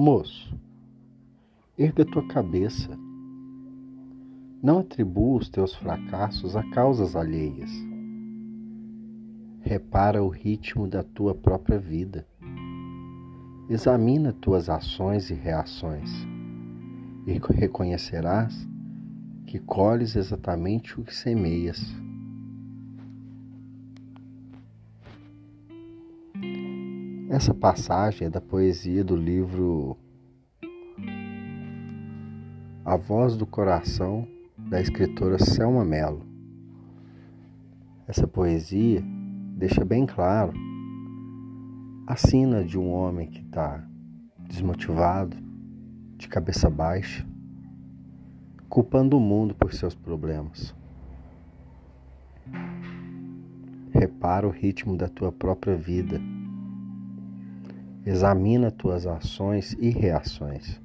Moço, erga tua cabeça. Não atribua os teus fracassos a causas alheias. Repara o ritmo da tua própria vida. Examina tuas ações e reações e reconhecerás que colhes exatamente o que semeias. Essa passagem é da poesia do livro A Voz do Coração, da escritora Selma Mello. Essa poesia deixa bem claro a sina de um homem que está desmotivado, de cabeça baixa, culpando o mundo por seus problemas. Repara o ritmo da tua própria vida Examina tuas ações e reações.